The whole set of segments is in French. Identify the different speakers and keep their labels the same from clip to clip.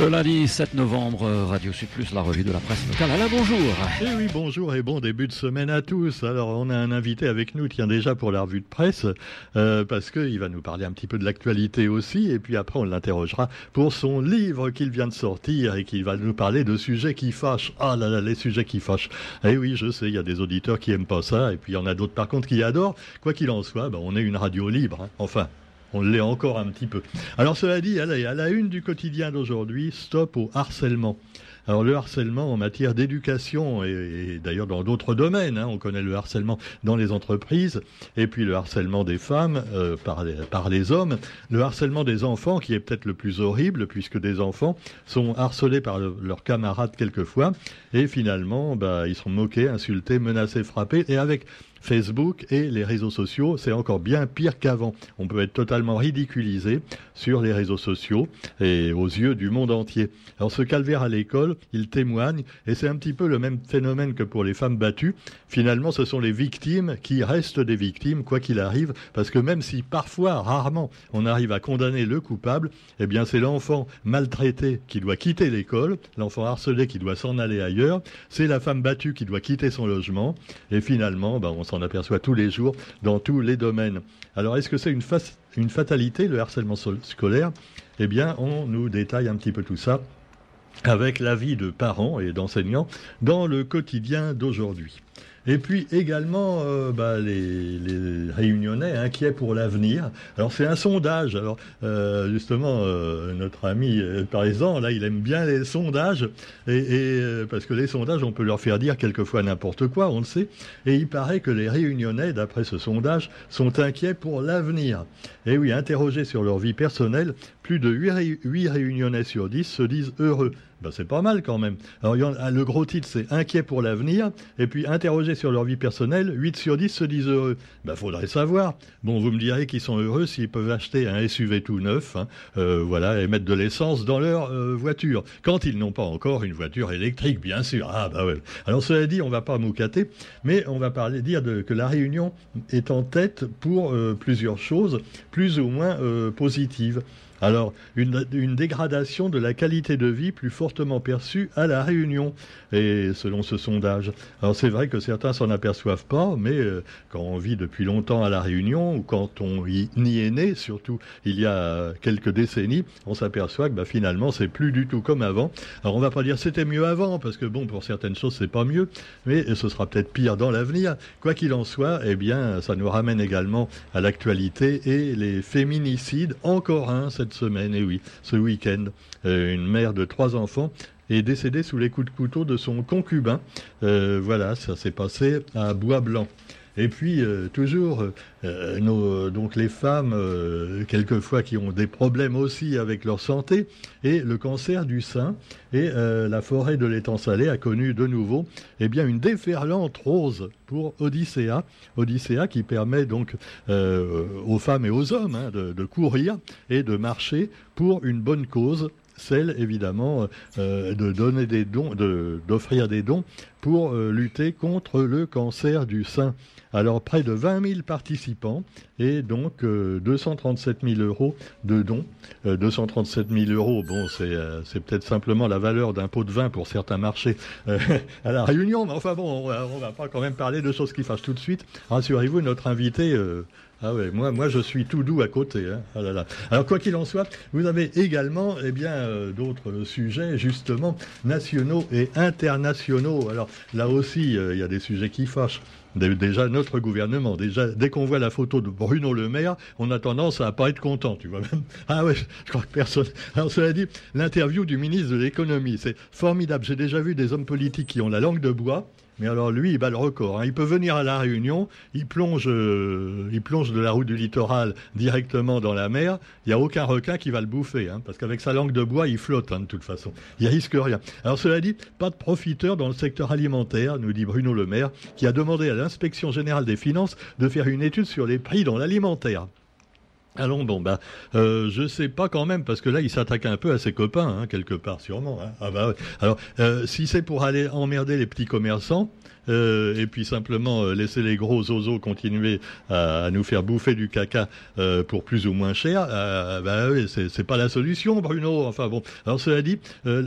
Speaker 1: Le lundi 7 novembre, Radio Sud Plus, la revue de la presse locale. Alain, bonjour.
Speaker 2: Eh oui, bonjour et bon début de semaine à tous. Alors, on a un invité avec nous, tiens déjà pour la revue de presse, euh, parce qu'il va nous parler un petit peu de l'actualité aussi, et puis après on l'interrogera pour son livre qu'il vient de sortir et qu'il va nous parler de sujets qui fâchent. Ah là là, les sujets qui fâchent. Eh oui, je sais, il y a des auditeurs qui aiment pas ça, et puis il y en a d'autres par contre qui adorent. Quoi qu'il en soit, ben, on est une radio libre. Hein. Enfin, on l'est encore un petit peu. Alors cela dit, à la, une du quotidien d'aujourd'hui, stop au harcèlement. Alors le harcèlement en matière d'éducation et, d'ailleurs dans d'autres domaines, hein, on connaît le harcèlement dans les entreprises et puis le harcèlement des femmes euh, par, les, hommes, le harcèlement des enfants qui est peut-être le plus horrible puisque des enfants sont harcelés par leurs camarades quelquefois et finalement bah, ils sont moqués, insultés, menacés, frappés et avec Facebook et les réseaux sociaux, c'est encore bien pire qu'avant. On peut être totalement ridiculisé sur les réseaux sociaux et aux yeux du monde entier. Alors ce calvaire à l'école, il témoigne, et c'est un petit peu le même phénomène que pour les femmes battues. Finalement, ce sont les victimes qui restent des victimes, quoi qu'il arrive, parce que même si parfois, rarement, on arrive à condamner le coupable, eh bien c'est l'enfant maltraité qui doit quitter l'école, l'enfant harcelé qui doit s'en aller ailleurs, c'est la femme battue qui doit quitter son logement, et finalement, ben, on s'en aperçoit tous les jours dans tous les domaines. Alors, est-ce que c'est une, une fatalité, le harcèlement scolaire? Eh bien, on nous détaille un petit peu tout ça avec l'avis de parents et d'enseignants dans le quotidien d'aujourd'hui. Et puis également euh, bah, les, les, réunionnais inquiets pour l'avenir. Alors c'est un sondage. Alors euh, justement, euh, notre ami exemple, là, il aime bien les sondages. Et, et parce que les sondages, on peut leur faire dire quelquefois n'importe quoi, on le sait. Et il paraît que les réunionnais, d'après ce sondage, sont inquiets pour l'avenir. Et oui, interrogés sur leur vie personnelle, plus de 8, 8 réunionnais sur 10 se disent heureux. Ben, c'est pas mal quand même. Alors, le gros titre, c'est Inquiet pour l'avenir. Et puis, interrogés sur leur vie personnelle, 8 sur 10 se disent heureux. Ben, faudrait savoir. Bon, vous me direz qu'ils sont heureux s'ils peuvent acheter un SUV tout neuf, hein, euh, voilà, et mettre de l'essence dans leur euh, voiture. Quand ils n'ont pas encore une voiture électrique, bien sûr. Ah, bah ouais. Alors, cela dit, on va pas moucater, mais on va parler, dire que la Réunion est en tête pour euh, plusieurs choses, plus ou moins positives. Alors, une, dégradation de la qualité de vie plus fortement perçue à La Réunion, et selon ce sondage. Alors, c'est vrai que certains s'en aperçoivent pas, mais euh, quand on vit depuis longtemps à La Réunion, ou quand on y, est né, surtout il y a quelques décennies, on s'aperçoit que bah, finalement, c'est plus du tout comme avant. Alors, on va pas dire c'était mieux avant, parce que bon, pour certaines choses, c'est pas mieux, mais ce sera peut-être pire dans l'avenir. Quoi qu'il en soit, eh bien, ça nous ramène également à l'actualité et les féminicides, encore un cette semaine, et oui, ce week-end. Euh, une mère de trois enfants est décédée sous les coups de couteau de son concubin. Euh, voilà, ça s'est passé à Bois-Blanc. Et puis euh, toujours, euh, nos, donc les femmes, euh, quelquefois qui ont des problèmes aussi avec leur santé, et le cancer du sein. Et la forêt de l'étang salé a connu de nouveau eh bien, une déferlante rose pour Odyssea. Odyssea qui permet donc aux femmes et aux hommes hein, de, courir et de marcher pour une bonne cause celle évidemment euh, de donner des dons, d'offrir des dons pour euh, lutter contre le cancer du sein. Alors près de 20 000 participants et donc 237 euh, 000 euros de dons. 237 000 euros, bon, c'est peut-être simplement la valeur d'un pot de vin pour certains marchés à la Réunion, mais enfin bon, on va, va pas quand même parler de choses qui fâchent tout de suite. Rassurez-vous, notre invité ah ouais, moi, moi je suis tout doux à côté. Hein. Ah. Alors quoi qu'il en soit, vous avez également eh bien euh, d'autres sujets justement nationaux et internationaux. Alors là aussi, euh, il y a des sujets qui fâchent. Déjà, notre gouvernement, déjà, dès qu'on voit la photo de Bruno Le Maire, on a tendance à pas être content, tu vois même. Ah ouais, je crois que personne. Alors, cela dit, l'interview du ministre de l'économie, c'est formidable. J'ai déjà vu des hommes politiques qui ont la langue de bois, mais alors lui, il bat le record. Hein. Il peut venir à la Réunion, il plonge, euh, il plonge de la route du littoral directement dans la mer. Il n'y a aucun requin qui va le bouffer, hein, parce qu'avec sa langue de bois, il flotte hein, de toute façon. Il risque rien. Alors cela dit, pas de profiteurs dans le secteur alimentaire, nous dit Bruno Le Maire, qui a demandé à l'inspection générale des finances de faire une étude sur les prix dans l'alimentaire. Allons bon bah euh, je sais pas quand même parce que là il s'attaque un peu à ses copains hein, quelque part sûrement hein. ah bah alors euh, si c'est pour aller emmerder les petits commerçants euh, et puis simplement euh, laisser les gros oiseaux continuer à, nous faire bouffer du caca pour plus ou moins cher, bah oui, c'est pas la solution, Bruno. Enfin bon. Alors cela dit,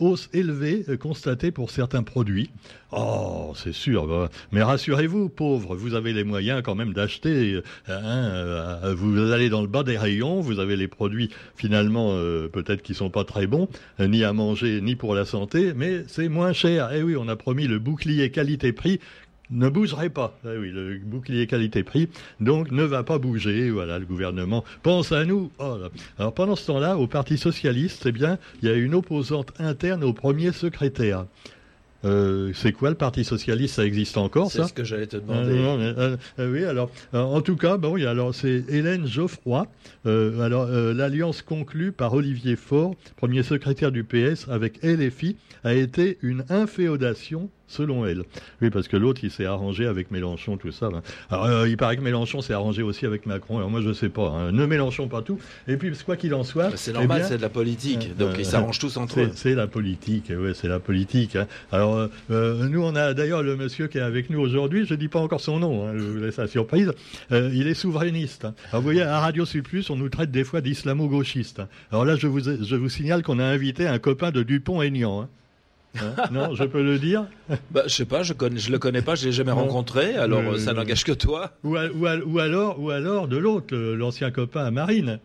Speaker 2: hausse élevée constatée pour certains produits. Oh, c'est sûr. Bah, mais rassurez-vous, pauvres, vous avez les moyens quand même d'acheter. Hein, vous allez dans le bas des rayons, vous avez les produits finalement peut-être qui sont pas très bons, ni à manger, ni pour la santé, mais c'est moins cher. Eh oui, on a promis le bouclier qualité-prix ne bougerait pas. Eh oui, le bouclier qualité-prix, donc ne va pas bouger. Voilà, le gouvernement pense à nous. Oh Alors pendant ce temps-là, au Parti socialiste, eh bien, il y a une opposante interne au premier secrétaire. Euh, c'est quoi le Parti socialiste Ça existe encore,
Speaker 3: ça C'est ce que j'allais te demander.
Speaker 2: Euh, euh, oui, alors, en tout cas, bon, alors c'est Hélène Geoffroy. alors, l'alliance conclue par Olivier Faure, premier secrétaire du PS, avec LFI, a été une inféodation selon elle. Oui, parce que l'autre, il s'est arrangé avec Mélenchon, tout ça. Hein. Alors, euh, il paraît que Mélenchon s'est arrangé aussi avec Macron. Alors, moi, je ne sais pas. Hein. Ne Mélenchon pas tout. Et puis, quoi qu'il en soit.
Speaker 3: C'est normal, eh c'est de la politique. Euh, donc, ils s'arrangent tous entre eux.
Speaker 2: C'est la politique, oui, c'est la politique. Hein. Alors, euh, nous, on a d'ailleurs le monsieur qui est avec nous aujourd'hui, je ne dis pas encore son nom, je vous laisse la surprise. il est souverainiste. Alors, vous voyez, à Radio Plus, on nous traite des fois d'islamo-gauchistes. Alors là, je vous, je vous signale qu'on a invité un copain de Dupont-Aignan. Hein non, je peux le dire
Speaker 3: bah, Je sais pas, je ne je le connais pas, je l'ai jamais rencontré, alors euh, ça n'engage que toi.
Speaker 2: Ou, alors, ou alors de l'autre, l'ancien copain à Marine.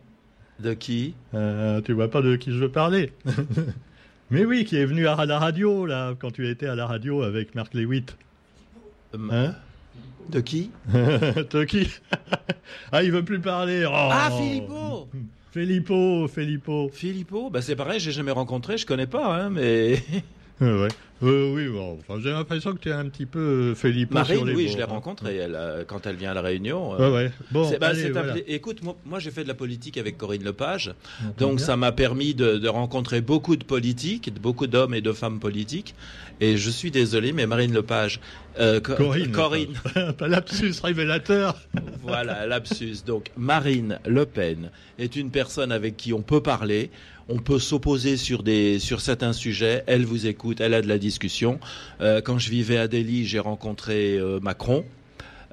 Speaker 3: De qui?
Speaker 2: Euh, Tu vois pas de qui je veux parler Mais oui, qui est venu à la radio, là, quand tu étais à la radio avec Marc Lewitt.
Speaker 3: Euh, hein? De qui?
Speaker 2: De qui? Ah, il veut plus parler. Oh.
Speaker 3: Ah, Philippot
Speaker 2: Filippo, Filippo.
Speaker 3: Filippo, bah c'est pareil, j'ai jamais rencontré, je connais pas, hein, mais.
Speaker 2: Ouais. Euh, oui, bon, enfin, j'ai l'impression que tu es un petit peu euh, Felipe
Speaker 3: Marine,
Speaker 2: sur les
Speaker 3: oui,
Speaker 2: je
Speaker 3: l'ai rencontrée elle, euh, quand elle vient à La Réunion.
Speaker 2: Euh, ouais, ouais. Bon,
Speaker 3: bah, Écoute, moi, j'ai fait de la politique avec Corinne Lepage, donc ça m'a permis de, de, rencontrer beaucoup de politiques, beaucoup d'hommes et de femmes politiques. Et je suis désolé, mais Marine Lepage,
Speaker 2: euh, Corinne, Corinne. Lapsus révélateur.
Speaker 3: voilà, lapsus. Donc Marine Le Pen est une personne avec qui on peut parler on peut s'opposer sur des sur certains sujets. Elle vous écoute, elle a de la discussion. Euh, quand je vivais à Delhi, j'ai rencontré euh, Macron.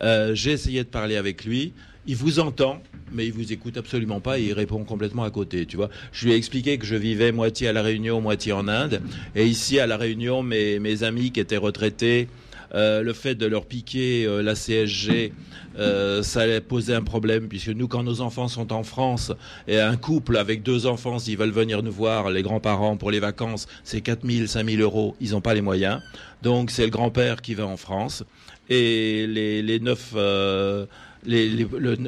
Speaker 3: Euh, j'ai essayé de parler avec lui. Il vous entend, mais il vous écoute absolument pas et il répond complètement à côté. Tu vois, je lui ai expliqué que je vivais moitié à la Réunion, moitié en Inde, et ici à la Réunion, mes amis qui étaient retraités le fait de leur piquer euh, la CSG, euh, ça allait poser un problème puisque nous, quand nos enfants sont en France et un couple avec deux enfants, s'ils veulent venir nous voir, les grands-parents pour les vacances, c'est 4 000, 5 000 euros, ils n'ont pas les moyens. Donc c'est le grand-père qui va en France et les, les 9 les, les,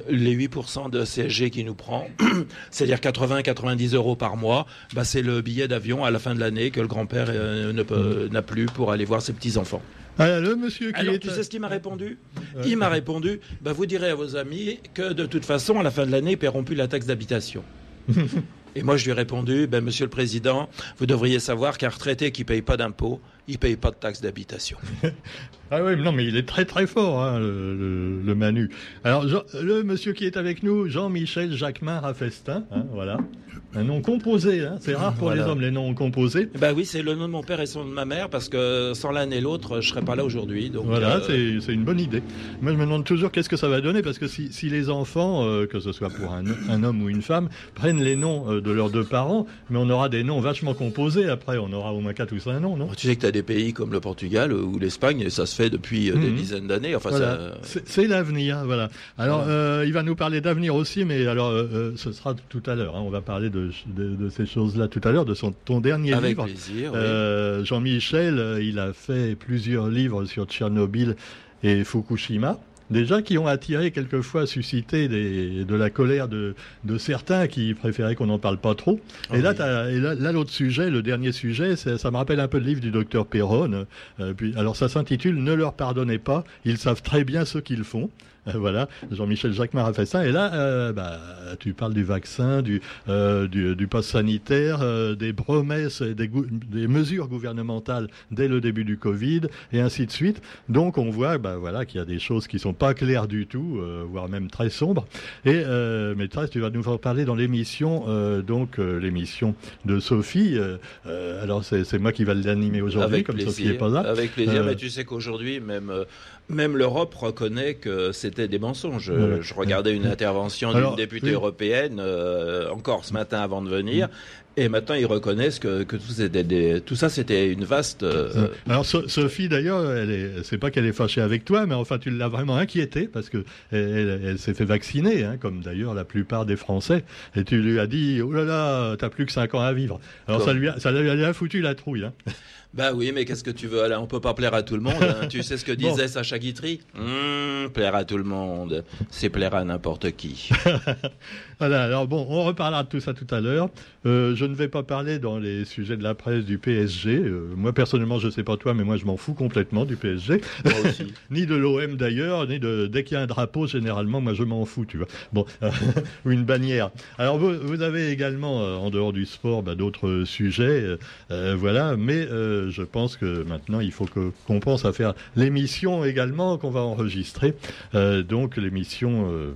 Speaker 3: les 8% de CSG qui nous prend, c'est-à-dire 80-90 euros par mois, bah c'est le billet d'avion à la fin de l'année que le grand-père n'a plus pour aller voir ses petits-enfants.
Speaker 2: Ah, le monsieur qui
Speaker 3: Alors, tu sais ce qu'il m'a répondu Il m'a répondu bah, Vous direz à vos amis que de toute façon, à la fin de l'année, ils paieront plus la taxe d'habitation. Et moi, je lui ai répondu, ben, Monsieur le Président, vous devriez savoir qu'un retraité qui ne paye pas d'impôts, il ne paye pas de taxe d'habitation.
Speaker 2: ah oui, non, mais il est très très fort, hein, le, Manu. Alors, le monsieur qui est avec nous, Jean-Michel Jacquemin Raffestin, hein, voilà. Un nom composé, hein. c'est rare pour les hommes les noms composés.
Speaker 3: Bah oui, c'est le nom de mon père et son de ma mère parce que sans l'un et l'autre, je serais pas là aujourd'hui.
Speaker 2: voilà, euh, c'est une bonne idée. Moi, je me demande toujours qu'est-ce que ça va donner parce que si, si les enfants, euh, que ce soit pour un, un, homme ou une femme, prennent les noms euh, de leurs deux parents, mais on aura des noms vachement composés après, on aura au moins quatre ou cinq noms, non?
Speaker 3: Tu sais que tu as des pays comme le Portugal ou l'Espagne, ça se fait depuis des mhm. dizaines d'années. Enfin,
Speaker 2: c'est l'avenir, voilà. Alors, il va nous parler d'avenir aussi, mais alors ce sera tout à l'heure. Hein. on va parler de de, ces choses-là tout à l'heure, de son, ton dernier
Speaker 3: Avec
Speaker 2: livre.
Speaker 3: Plaisir,
Speaker 2: euh, Jean-Michel, euh, il a fait plusieurs livres sur Tchernobyl et Fukushima déjà qui ont attiré quelquefois suscité des, de la colère de, de, certains qui préféraient qu'on n'en parle pas trop. et, ah là, et là, l'autre sujet, le dernier sujet, ça me rappelle un peu le livre du docteur Perron. Euh, puis, alors ça s'intitule Ne leur pardonnez pas, ils savent très bien ce qu'ils font. voilà, Jean-Michel Jacquemart a fait ça. Et là, bah, tu parles du vaccin, du, du, du pass sanitaire, des promesses et des, des, mesures gouvernementales dès le début du Covid, et ainsi de suite. Donc on voit bah, voilà, qu'il y a des choses qui sont pas claires du tout, voire même très sombres. Et mais tu vas nous en parler dans l'émission, donc l'émission de Sophie. alors c'est moi qui va l'animer aujourd'hui, comme Sophie n'est pas là.
Speaker 3: Avec plaisir, mais tu sais qu'aujourd'hui, même même l'Europe reconnaît que c'était des mensonges. Je regardais une intervention d'une députée européenne euh, encore ce matin avant de venir. Et maintenant, ils reconnaissent que, que tout, des, tout, ça, c'était une vaste. Euh,
Speaker 2: Alors, Sophie, d'ailleurs, c'est pas qu'elle est fâchée avec toi, mais enfin, tu l'as vraiment inquiétée parce que elle, s'est fait vacciner, hein, comme d'ailleurs la plupart des Français. Et tu lui as dit, oh là là, t'as plus que 5 ans à vivre. Alors, ça lui, a, ça lui a foutu la trouille. Hein.
Speaker 3: Bah oui, mais qu'est-ce que tu veux on peut pas plaire à tout le monde. Hein. tu sais ce que disait Sacha Guitry? Mmh, Plaire à tout le monde, c'est plaire à n'importe qui.
Speaker 2: voilà. Alors bon, on reparlera de tout ça tout à l'heure. Euh, je ne vais pas parler dans les sujets de la presse du PSG. Euh, moi personnellement, je sais pas toi, mais moi je m'en fous complètement du PSG.
Speaker 3: Moi aussi.
Speaker 2: ni de l'OM d'ailleurs, ni de dès qu'il y a un drapeau, généralement, moi je m'en fous, tu vois. Bon, ou une bannière. Alors vous, vous avez également euh, en dehors du sport bah, d'autres sujets, voilà. Mais je pense que maintenant, il faut qu'on pense à faire l'émission également qu'on va enregistrer. Euh, donc l'émission euh,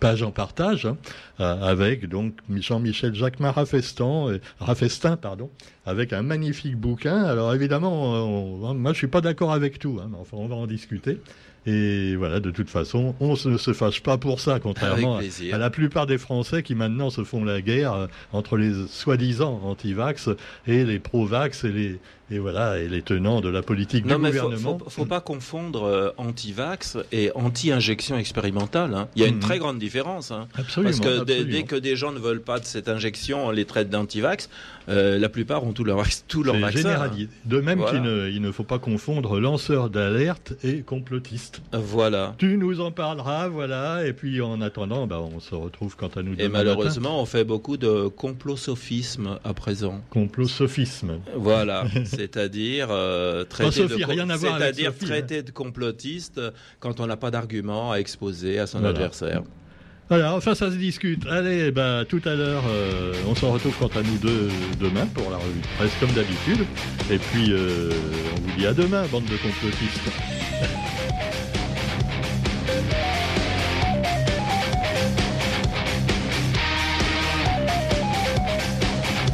Speaker 2: Page en partage, hein, euh, avec donc Jean-Michel Jacques Rafestin, Rafestin, pardon, avec un magnifique bouquin. Alors évidemment, moi je suis pas d'accord avec tout, hein, mais enfin on va en discuter. Et voilà, de toute façon, on ne se fâche pas pour ça, contrairement à, la plupart des Français qui maintenant se font la guerre entre les soi-disant anti-vax et les pro-vax et les, et voilà, et les tenants de la politique du gouvernement.
Speaker 3: Faut, faut, faut pas confondre euh, anti-vax et anti-injection expérimentale. Hein. Il y a une mhm. très grande différence. Hein.
Speaker 2: Absolument.
Speaker 3: Parce que dès que des gens ne veulent pas de cette injection, on les traite d'anti-vax. Euh, la plupart ont tout leur, tout leur vaccin.
Speaker 2: De même qu'il ne, il ne faut pas confondre lanceurs d'alerte et complotistes.
Speaker 3: Voilà.
Speaker 2: Tu nous en parleras, voilà. Et puis en attendant, bah, on se retrouve quant à nous.
Speaker 3: Et malheureusement, on fait beaucoup de complosophisme à présent.
Speaker 2: Complosophisme.
Speaker 3: Voilà. c'est-à-dire euh, traiter, de, traiter de complotiste quand on n'a pas d'argument à exposer à son adversaire.
Speaker 2: Voilà, enfin ça se discute. Allez, bah, tout à l'heure, euh, on s'en retrouve quant à nous deux demain pour la revue de presse comme d'habitude. Et puis, euh, on vous dit à demain, bande de complotistes.